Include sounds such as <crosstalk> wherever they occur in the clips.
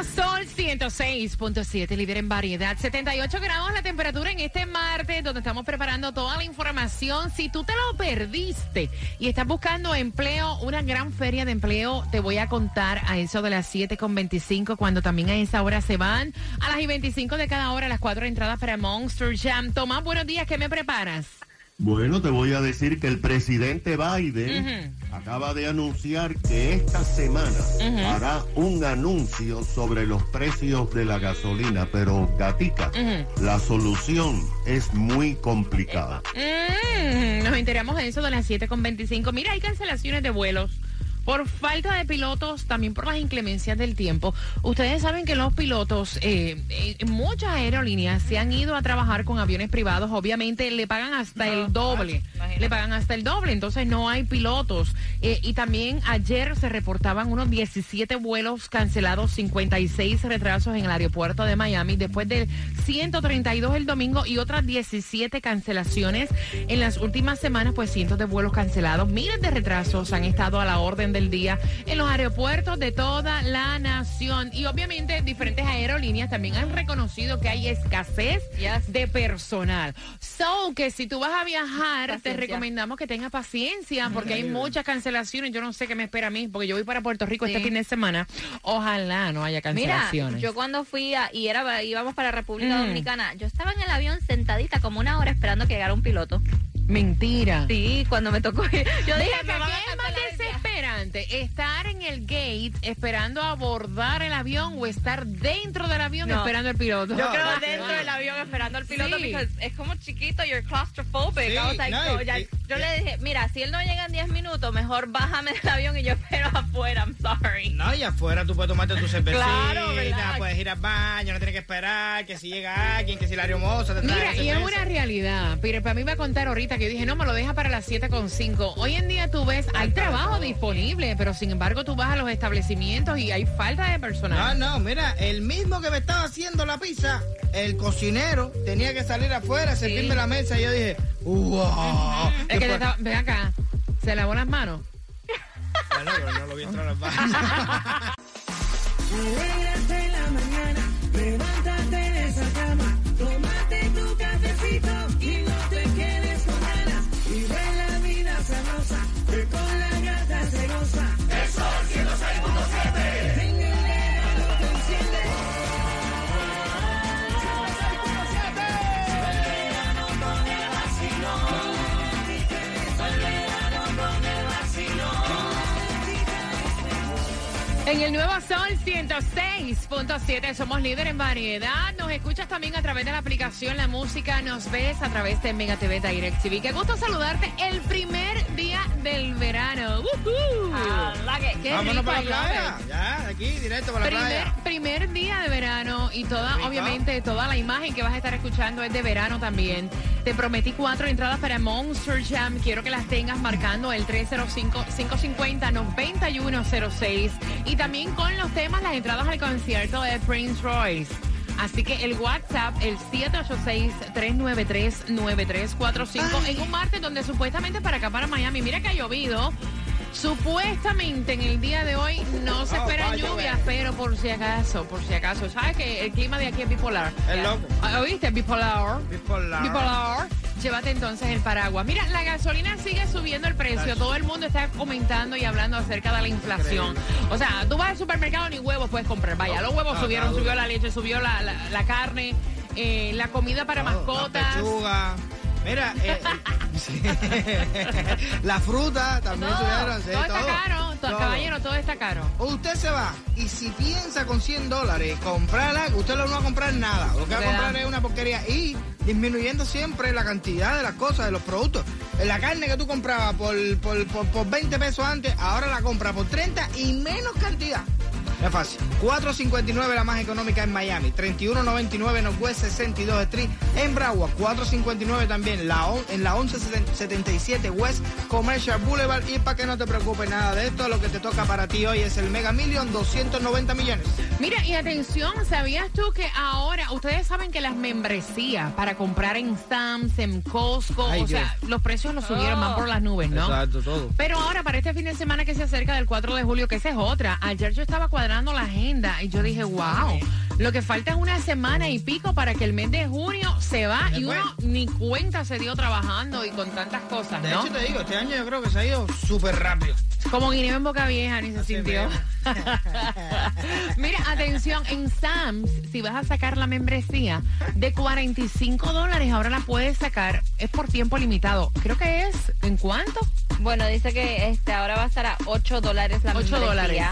Sol 106.7, líder en variedad. 78 grados la temperatura en este martes, donde estamos preparando toda la información. Si tú te lo perdiste y estás buscando empleo, una gran feria de empleo, te voy a contar a eso de las 7.25, cuando también a esa hora se van. A las y 25 de cada hora, las cuatro entradas para Monster Jam. Tomás, buenos días, ¿qué me preparas? Bueno, te voy a decir que el presidente Biden acaba de anunciar que esta semana hará un anuncio sobre los precios de la gasolina, pero Gatica, la solución es muy complicada. Mm, nos enteramos de eso de las 7.25. Mira, hay cancelaciones de vuelos por falta de pilotos, también por las inclemencias del tiempo. Ustedes saben que los pilotos, eh, eh, muchas aerolíneas se han ido a trabajar con aviones privados, obviamente le pagan hasta el doble, le pagan hasta el doble, entonces no hay pilotos. Eh, y también ayer se reportaban unos 17 vuelos cancelados, 56 retrasos en el aeropuerto de Miami, después de 132 el domingo y otras 17 cancelaciones en las últimas semanas, pues cientos de vuelos cancelados, miles de retrasos han estado a la orden del día en los aeropuertos de toda la nación. Y obviamente diferentes aerolíneas también han reconocido que hay escasez de personal. So, que si tú vas a viajar, te recomendamos que tengas paciencia porque hay muchas cancelaciones. Yo no sé qué me espera a mí, porque yo voy para Puerto Rico este fin de semana. Ojalá no haya cancelaciones. Mira, yo cuando fui y era, íbamos para República mm. Dominicana, yo estaba en el avión sentadita como una hora esperando que llegara un piloto. Mentira. Sí, cuando me tocó. Yo dije, que es más desesperante? ¿Estar en el gate esperando abordar el avión o estar dentro del avión esperando al piloto? Yo creo dentro del avión esperando al piloto porque es como chiquito, you're claustrophobic. yo le dije, mira, si él no llega en 10 minutos, mejor bájame del avión y yo espero afuera, I'm sorry. No, y afuera tú puedes tomarte tu cervecita, claro, puedes ir al baño, no tienes que esperar que si llega alguien, que si la aeromoza te Mira, y es una realidad, pero para mí va a contar ahorita que yo dije, no, me lo deja para las 7.5. Hoy en día tú ves, hay trabajo disponible, pero sin embargo tú vas a los establecimientos y hay falta de personal. No, no, mira, el mismo que me estaba haciendo la pizza, el cocinero, tenía que salir afuera, servirme la mesa y yo dije, wow. Es que ven acá, ¿se lavó las manos? Bueno, pero no lo vi entrar las <laughs> manos. El nuevo Sol 106.7 somos líder en variedad. Nos escuchas también a través de la aplicación La Música. Nos ves a través de Mega TV Direct TV. Qué gusto saludarte el primer Vámonos para la playa. Ya, aquí, directo para la playa. Primer día de verano y toda, obviamente, toda la imagen que vas a estar escuchando es de verano también. Te prometí cuatro entradas para Monster Jam. Quiero que las tengas marcando el 305-550-9106. Y también con los temas, las entradas al concierto de Prince Royce. Así que el WhatsApp, el 786-393-9345, en un martes donde supuestamente para acá, para Miami, mira que ha llovido. Supuestamente en el día de hoy no se espera lluvia, pero por si acaso, por si acaso. ¿Sabes que el clima de aquí es bipolar? Es loco. ¿Oíste? Bipolar. Bipolar. Bipolar. Llévate entonces el paraguas. Mira, la gasolina sigue subiendo el precio. Todo el mundo está comentando y hablando acerca de la inflación. O sea, tú vas al supermercado ni huevos puedes comprar. Vaya, los huevos subieron, subió la leche, subió la, la, carne, eh, la comida para mascotas. Mira, eh, <laughs> eh <laughs> la fruta también subieron. todo, está caro, todo, caballero, todo está caro. Usted se va y si piensa con 100 dólares comprarla, usted no va a comprar nada. Lo que va a comprar es una porquería y disminuyendo siempre la cantidad de las cosas, de los productos. La carne que tú comprabas por, por, por, por 20 pesos antes, ahora la compra por 30 y menos cantidad. Es fácil. 459 la más económica en Miami. 3199 Northwest 62 Street en Broward. 459 también la en la 1177 West Commercial Boulevard. Y para que no te preocupes nada de esto, lo que te toca para ti hoy es el Mega Million 290 millones. Mira, y atención, ¿sabías tú que ahora, ustedes saben que las membresías para comprar en Sam's, en Costco, o sea, los precios los subieron, más por las nubes, ¿no? Exacto, todo. Pero ahora, para este fin de semana que se acerca del 4 de julio, que esa es otra, ayer yo estaba cuadrando la agenda y yo dije, wow, lo que falta es una semana y pico para que el mes de junio se va y uno ni cuenta se dio trabajando y con tantas cosas, De ¿no? hecho, te digo, este año yo creo que se ha ido súper rápido. Como guineo en boca vieja, ni se Así sintió. <laughs> Mira, atención, en Sam's, si vas a sacar la membresía de 45 dólares, ahora la puedes sacar, es por tiempo limitado. Creo que es, ¿en cuánto? Bueno, dice que este ahora va a estar a 8 dólares la 8 membresía. dólares.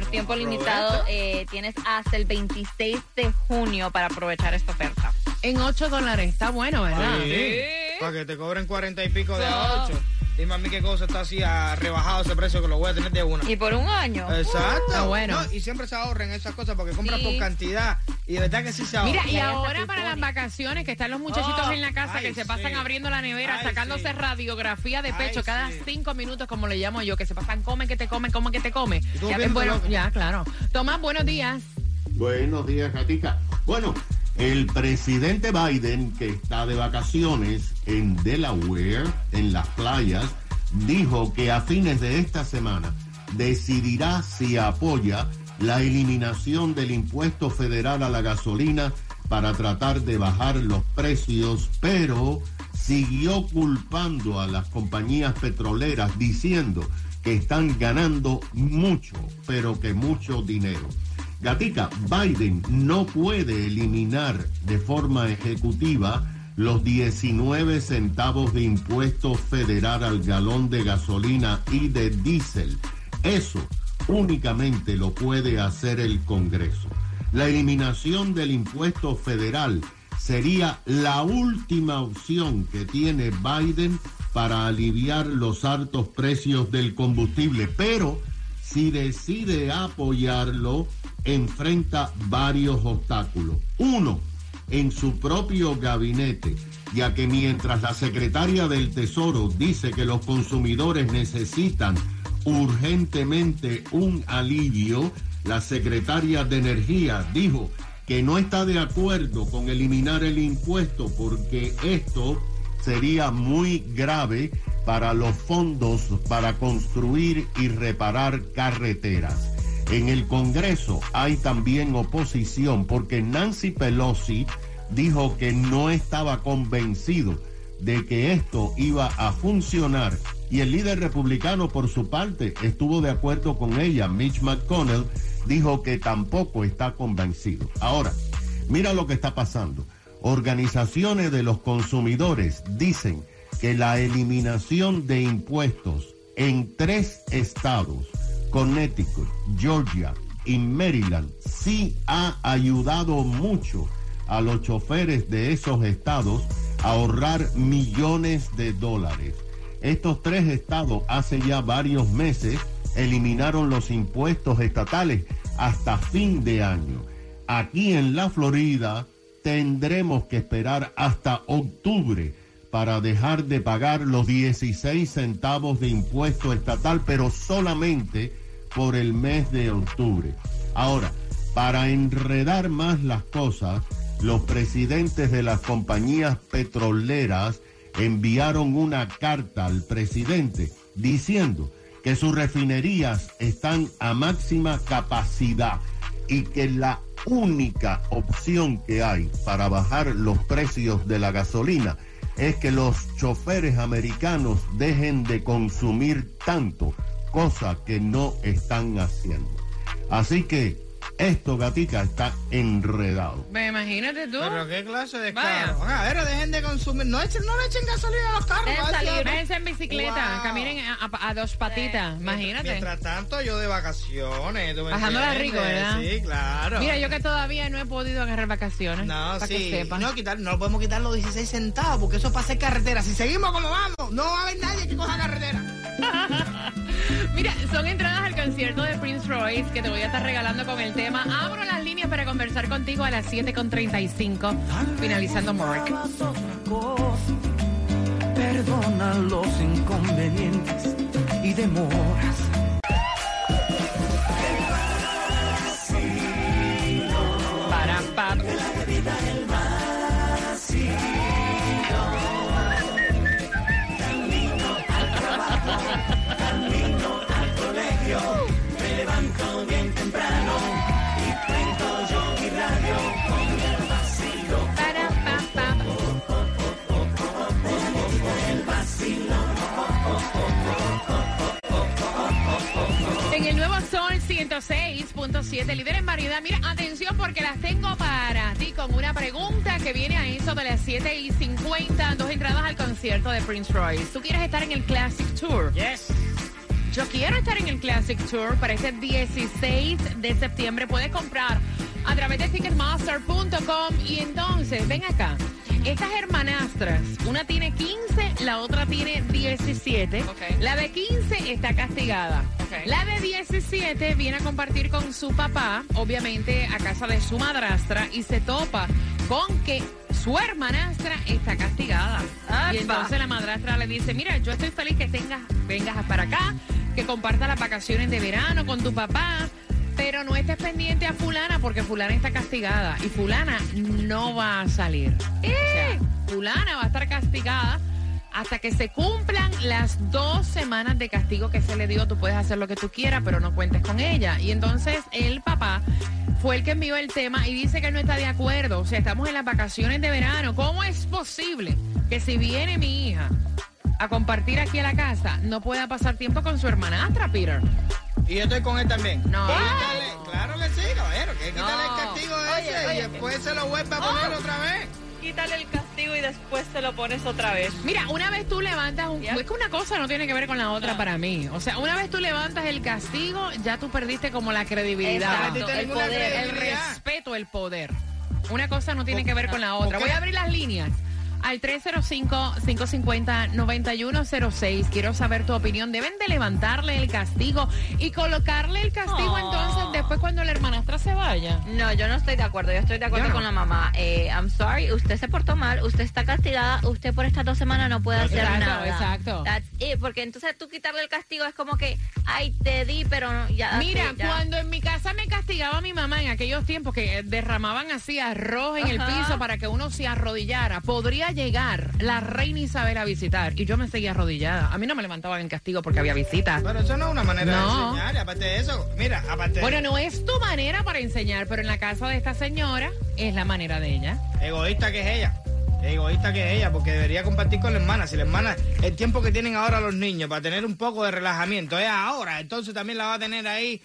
Pero tiempo limitado, eh, tienes hasta el 26 de junio para aprovechar esta oferta. En 8 dólares, está bueno, ¿verdad? Sí. Para que te cobren 40 y pico de So- a 8. Dime a mí qué cosa está así a rebajado ese precio que lo voy a tener de una. Y por un año. Exacto. Está bueno. No, y siempre se ahorren esas cosas porque compras Sí. por cantidad. Y de verdad que sí se ahorran. Mira, y ahora para las vacaciones, que están los muchachitos Oh, en la casa que se pasan sí. abriendo la nevera, Ay, sacándose sí. radiografía de pecho Ay, cada sí. cinco minutos, como le llamo yo, que se pasan, come que te come, come que te come. tú Ya, bueno, ya, claro. Tomás, buenos días. Buenos días, Gatica. Bueno, el presidente Biden, que está de vacaciones en Delaware, en las playas, dijo que a fines de esta semana decidirá si apoya la eliminación del impuesto federal a la gasolina para tratar de bajar los precios, pero siguió culpando a las compañías petroleras diciendo que están ganando mucho, pero que mucho dinero. Gatica, Biden no puede eliminar de forma ejecutiva los 19 centavos de impuesto federal al galón de gasolina y de diésel. Eso únicamente lo puede hacer el Congreso. La eliminación del impuesto federal sería la última opción que tiene Biden para aliviar los altos precios del combustible, pero si decide apoyarlo, enfrenta varios obstáculos. Uno, en su propio gabinete, ya que mientras la secretaria del Tesoro dice que los consumidores necesitan urgentemente un alivio, la secretaria de Energía dijo que no está de acuerdo con eliminar el impuesto porque esto sería muy grave para los fondos para construir y reparar carreteras. En el Congreso hay también oposición porque Nancy Pelosi dijo que no estaba convencido de que esto iba a funcionar y el líder republicano por su parte estuvo de acuerdo con ella. Mitch McConnell dijo que tampoco está convencido. Ahora, mira lo que está pasando. Organizaciones de los consumidores dicen que la eliminación de impuestos en tres estados, Connecticut, Georgia y Maryland, sí ha ayudado mucho a los choferes de esos estados a ahorrar millones de dólares. Estos tres estados hace ya varios meses eliminaron los impuestos estatales hasta fin de año. Aquí en la Florida tendremos que esperar hasta octubre para dejar de pagar los 16 centavos de impuesto estatal, pero solamente por el mes de octubre. Ahora, para enredar más las cosas, los presidentes de las compañías petroleras enviaron una carta al presidente diciendo que sus refinerías están a máxima capacidad y que la única opción que hay para bajar los precios de la gasolina es que los choferes americanos dejen de consumir tanto, cosa que no están haciendo. Así que esto, gatica, está enredado. Me imagínate tú. Pero qué clase de Vaya. carro. A ver, dejen de consumir. No, echen, no le echen gasolina a los carros. Dejen salir. Váyanse en bicicleta, Wow. caminen a, a- a dos patitas, imagínate. Mientras tanto, yo de vacaciones. ¿tú me Pasándola entiendes? rico, ¿verdad? Sí, claro. Mira, yo que todavía no he podido agarrar vacaciones. No, para sí. que sepan. No, quitar, no podemos quitar los 16 centavos porque eso es para hacer carretera. Si seguimos como vamos, no va a haber nadie que coja carretera. <laughs> Mira, son entradas al concierto de Prince Royce que te voy a estar regalando con el tema. Abro las líneas para conversar contigo a las 7.35, finalizando Mark. Perdona los inconvenientes y demoras. 106.7, líder en variedad. Mira, atención porque las tengo para ti con una pregunta que viene a eso de las 7 y 50. Dos entradas al concierto de Prince Royce. ¿Tú quieres estar en el Classic Tour? Yes. Yo quiero estar en el Classic Tour para ese 16 de septiembre. Puedes comprar a través de Ticketmaster.com y entonces, ven acá. Estas hermanastras, una tiene 15, la otra tiene 17. Ok. La de 15 está castigada. La de 17 viene a compartir con su papá, obviamente a casa de su madrastra, y se topa con que su hermanastra está castigada. ¡Apa! Y entonces la madrastra le dice, mira, yo estoy feliz que tengas, vengas para acá, que compartas las vacaciones de verano con tu papá, pero no estés pendiente a fulana porque fulana está castigada y fulana no va a salir. O sea, fulana va a estar castigada hasta que se cumplan las dos semanas de castigo que se le dio. Tú puedes hacer lo que tú quieras, pero no cuentes con ella. Y entonces el papá fue el que envió el tema y dice que no está de acuerdo. O sea, estamos en las vacaciones de verano. ¿Cómo es posible que si viene mi hija a compartir aquí a la casa, no pueda pasar tiempo con su hermanastra, Peter? Y yo estoy con él también. No. Quítale- claro que sí, caballero. Que quítale No. el castigo Oye, ese oye. y después se lo vuelve a poner Oh. otra vez. Quítale el castigo y después te lo pones otra vez. Mira, una vez tú levantas un... Es que una cosa no tiene que ver con la otra No. para mí. O sea, una vez tú levantas el castigo, ya tú perdiste como la credibilidad. Exacto, el poder. El credibilidad. respeto, el poder. Una cosa no tiene que ver con la otra. Voy a abrir las líneas. Al 305-550-9106. Quiero saber tu opinión. Deben de levantarle el castigo y colocarle el castigo Oh. entonces después cuando la hermanastra se vaya. No, yo no estoy de acuerdo. Yo estoy de acuerdo no. con la mamá. Eh, I'm sorry, usted se portó mal, usted está castigada, usted por estas dos semanas no puede hacer Exacto, nada. exacto. Porque entonces tú quitarle el castigo es como que, ay, te di, pero no, ya. Mira, ya. cuando en mi casa me castigaba mi mamá en aquellos tiempos que derramaban así arroz en el piso para que uno se arrodillara, podría llegar la reina Isabel a visitar y yo me seguía arrodillada. A mí no me levantaban en castigo porque había visitas. Pero eso no es una manera No. de enseñar. Aparte de eso, mira, aparte Bueno, no es tu manera para enseñar, pero en la casa de esta señora es la manera de ella. egoísta que es ella. Egoísta que es ella, porque debería compartir con la hermana. Si la hermana, el tiempo que tienen ahora los niños para tener un poco de relajamiento es ahora, entonces también la va a tener ahí.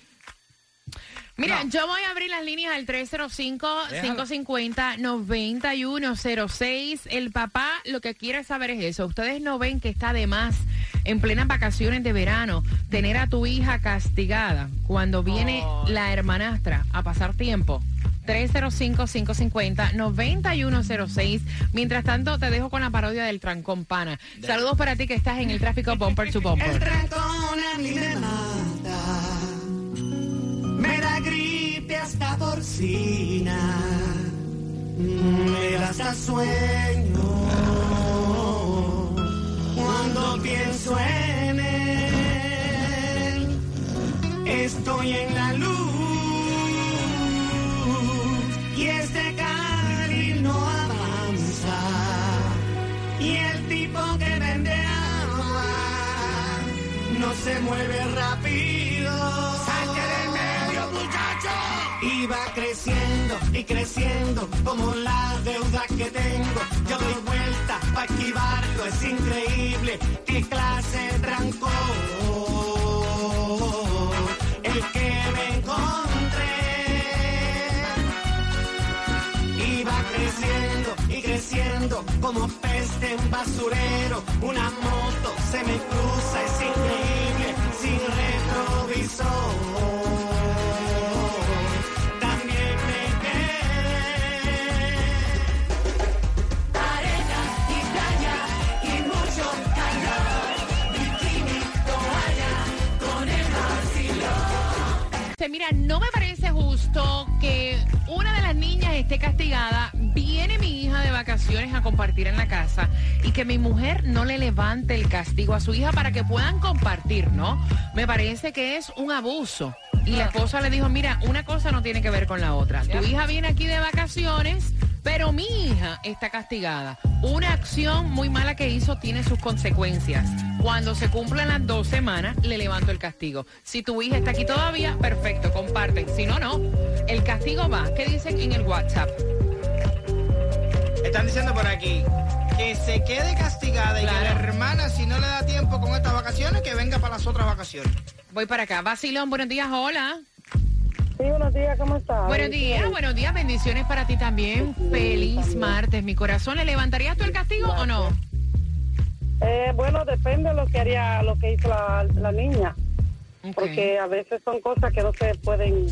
Mira, No. yo voy a abrir las líneas al 305-550-9106. El papá lo que quiere saber es eso. Ustedes no ven que está de más en plenas vacaciones de verano tener a tu hija castigada cuando viene Oh. la hermanastra a pasar tiempo. 305-550-9106. Mientras tanto, te dejo con la parodia del Trancón Pana. Saludos para ti que estás en el tráfico Bumper to Bumper. trancón a mí me mata. Me da hasta sueño. Cuando pienso en él, estoy en la luz. Y este carril no avanza. Y el tipo que vende agua no se mueve rápido. Y va creciendo y creciendo como la deuda que tengo. Yo doy vuelta para esquivarlo, es increíble. Qué clase de trancón. El que me encontré. Y va creciendo y creciendo como peste en basurero. Una moto se me cruza, es increíble, sin retrovisor. Usted, mira, no me parece justo que una de las niñas esté castigada, viene mi hija de vacaciones a compartir en la casa y que mi mujer no le levante el castigo a su hija para que puedan compartir, ¿no? Me parece que es un abuso. Y la esposa le dijo, mira, una cosa no tiene que ver con la otra. Tu hija viene aquí de vacaciones, pero mi hija está castigada. Una acción muy mala que hizo tiene sus consecuencias. Cuando se cumplen las dos semanas, le levanto el castigo. Si tu hija está aquí todavía, perfecto, comparten. Si no, no. El castigo va. ¿Qué dicen en el WhatsApp? Están diciendo por aquí que se quede castigada y que la hermana, si no le da tiempo con estas vacaciones, que venga para las otras vacaciones. Voy para acá. Basilón, buenos días, hola. Sí, buenos días, ¿cómo estás? Buenos días, buenos días, bendiciones para ti también. Feliz martes, mi corazón. ¿Le levantarías tú el castigo o no? Eh, bueno, depende de lo que haría, lo que hizo la, niña. Porque a veces son cosas que no se pueden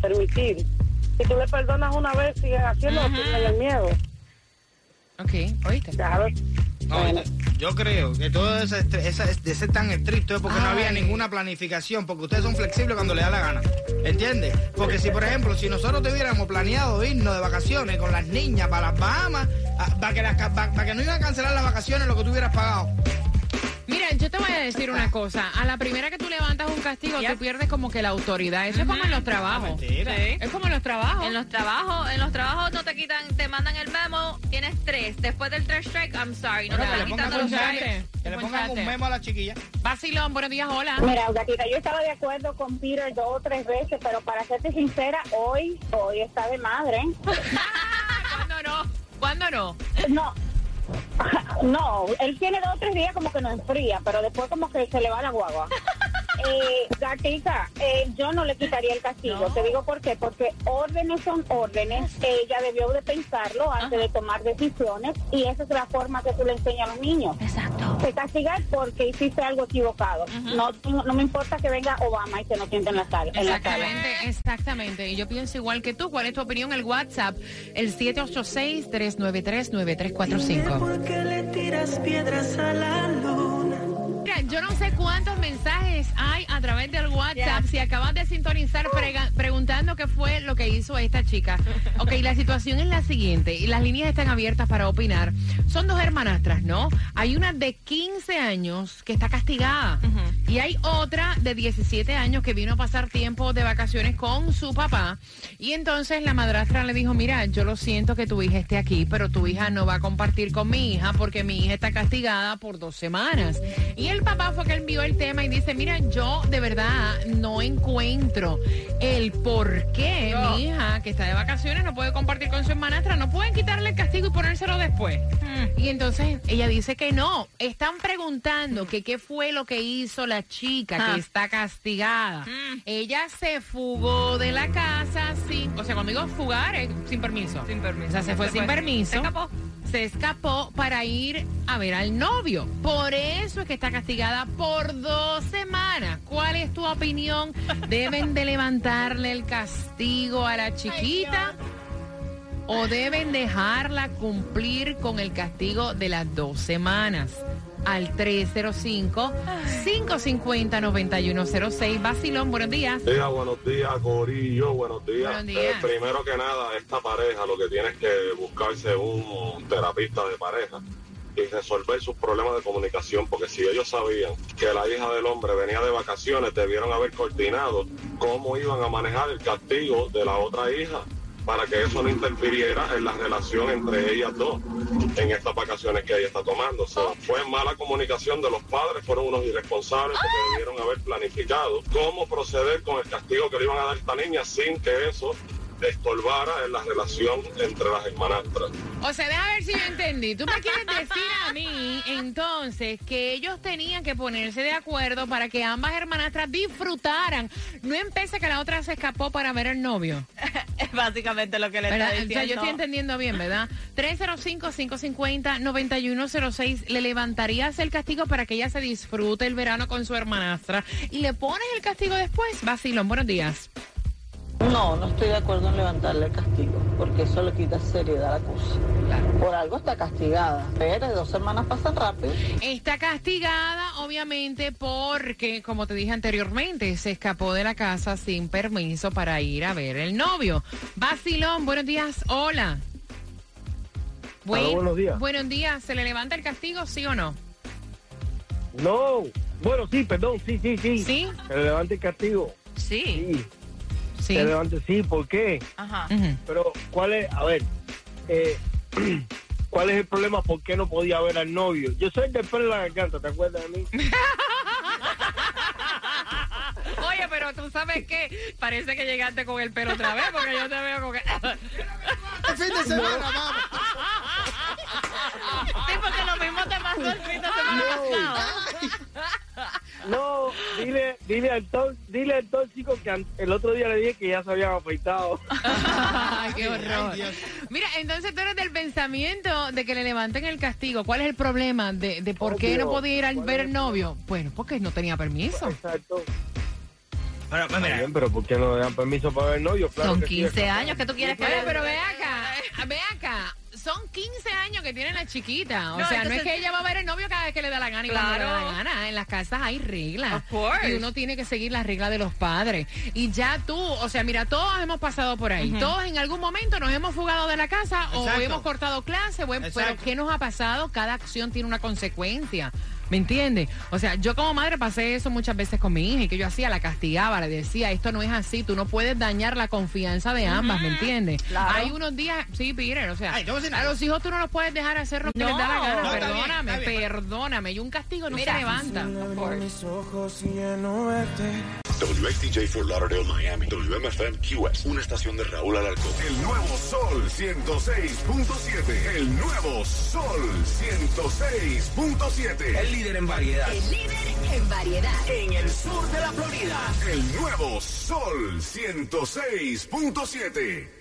permitir. Si tú le perdonas una vez, sigue haciendo, el miedo. Ok, oíste. Claro. No, yo creo que todo ese, de ser tan estricto es porque no había ninguna planificación, porque ustedes son flexibles cuando le da la gana. ¿Entiendes? Porque si, por ejemplo, si nosotros tuviéramos planeado irnos de vacaciones con las niñas para las Bahamas, ah, para que, para que no iban a cancelar las vacaciones lo que tú hubieras pagado. Yo te voy a decir una cosa. A la primera que tú levantas un castigo, tú pierdes como que la autoridad. Eso es como en los trabajos. Es como en los trabajos. En los trabajos, en los trabajos no te quitan, te mandan el memo, tienes tres. Después del tres strike, I'm sorry, no te van quitando los strikes. Que le pongan un memo a la chiquilla. Vacilón, buenos días, hola. Mira, Gatita, yo estaba de acuerdo con Peter dos o tres veces, pero para serte sincera, hoy, hoy está de madre. <laughs> ¿Cuándo no? ¿Cuándo no? No, <laughs> no, él tiene dos o tres días como que no enfría, pero después como que se le va la guagua. Eh, Gatica, eh, yo no le quitaría el castigo. Te digo por qué. Porque órdenes son órdenes. Ella debió de pensarlo antes de tomar decisiones y esa es la forma que tú le enseñas a los niños. Exacto. Te castigas porque hiciste algo equivocado. no, no me importa que venga Obama y que no siente en la sala. Exactamente, exactamente. Y yo pienso igual que tú. ¿Cuál es tu opinión? El WhatsApp, el 786-393-9345. ¿Por qué le tiras piedras a la luna? yo no sé cuántos mensajes hay a través del WhatsApp. Si acabas de sintonizar preguntando qué fue lo que hizo esta chica. Ok, la situación es la siguiente y las líneas están abiertas para opinar. Son dos hermanastras, ¿no? Hay una de 15 años que está castigada y hay otra de 17 años que vino a pasar tiempo de vacaciones con su papá. Y entonces la madrastra le dijo, mira, yo lo siento que tu hija esté aquí, pero tu hija no va a compartir con mi hija porque mi hija está castigada por dos semanas. Y el papá fue que envió el tema y dice, mira, yo de verdad no encuentro el por qué mi hija, que está de vacaciones, no puede compartir con su hermanastra, no pueden quitarle el castigo y ponérselo después. Mm. Y entonces ella dice que no. Están preguntando que qué fue lo que hizo la chica que ah. está castigada. Mm. Ella se fugó de la casa sin, o sea, cuando digo fugar es sin permiso. Sin permiso. O sea, se, fue, sin permiso se escapó para ir a ver al novio. Por eso es que está castigada por dos semanas. ¿Cuál es tu opinión? <laughs> ¿Deben de levantarle el castigo a la chiquita? ¿O deben dejarla cumplir con el castigo de las dos semanas? Al 305-550-9106. Basilón, buenos días. Días, buenos días, Corillo, buenos días. Buenos días. Eh, primero que nada, esta pareja lo que tiene es que buscarse un terapista de pareja y resolver sus problemas de comunicación, porque si ellos sabían que la hija del hombre venía de vacaciones, debieron haber coordinado cómo iban a manejar el castigo de la otra hija para que eso no interfiriera en la relación entre ellas dos en estas vacaciones que ella está tomando. fue mala comunicación de los padres, fueron unos irresponsables porque debieron haber planificado cómo proceder con el castigo que le iban a dar a esta niña sin que eso estorbara en la relación entre las hermanastras. O sea, déjame ver si yo entendí. Tú me quieres decir a mí, entonces, que ellos tenían que ponerse de acuerdo para que ambas hermanastras disfrutaran. No empecé que la otra se escapó para ver al novio. <laughs> es básicamente lo que le está diciendo. O sea, yo estoy entendiendo bien, ¿verdad? 305-550-9106. ¿Le levantarías el castigo para que ella se disfrute el verano con su hermanastra? ¿Y le pones el castigo después? Vacilón, buenos días. No, no estoy de acuerdo en levantarle el castigo, porque eso le quita seriedad a la cosa. Por algo está castigada, pero dos semanas pasan rápido. Está castigada, obviamente, porque, como te dije anteriormente, se escapó de la casa sin permiso para ir a ver el novio. Basilón, buenos días, hola. buenos días. Buenos días, ¿se le levanta el castigo, sí o no? No, bueno, sí, perdón, sí, sí, sí. ¿Sí? Se le levanta el castigo. Sí. Sí. Sí. Se levante, sí, ¿por qué? Ajá. Pero, ¿cuál es? A ver, eh, <clears throat> ¿cuál es el problema? ¿Por qué no podía ver al novio? Yo soy de pelo en la garganta, ¿te acuerdas de mí? <laughs> Oye, pero tú sabes que parece que llegaste con el pelo otra vez, porque yo te veo con que... el fin de <laughs> semana, vamos. Porque lo mismo te pasó el fin de semana No, dile, dile al dile al tóxico que el otro día le dije que ya se habían afeitado. <laughs> Qué horror. Mira, entonces tú eres del pensamiento de que le levanten el castigo. ¿Cuál es el problema de, de por qué no podía ir a ver el novio? Bueno, porque no tenía permiso. Exacto. Pero, pues, mira. Bien, pero ¿por qué no le dan permiso para ver el novio? Claro Son 15 años que tú quieres que... Oye, pero ve acá, ve acá son 15 años que tiene la chiquita. O sea, no es que ella va a ver el novio cada vez que le da la gana y claro. le da la gana. En las casas hay reglas. Y uno tiene que seguir las reglas de los padres. Y ya tú, o sea, mira, todos hemos pasado por ahí. Todos en algún momento nos hemos fugado de la casa o hemos cortado clase. pero ¿qué nos ha pasado? Cada acción tiene una consecuencia. ¿Me entiendes? O sea, yo como madre pasé eso muchas veces con mi hija y que yo hacía, la castigaba, le decía, esto no es así, tú no puedes dañar la confianza de ambas, ¿me entiendes? Hay unos días, sí, Peter, o sea, a los hijos tú no los puedes dejar hacer lo que les da la gana, perdóname, perdóname, y un castigo no se levanta. WXTJ for Lauderdale, Miami. WMFM QS. Una estación de Raúl Alarcón. El nuevo Sol 106.7. El nuevo Sol 106.7. El líder en variedad. El líder en variedad. En el sur de la Florida. El nuevo Sol 106.7.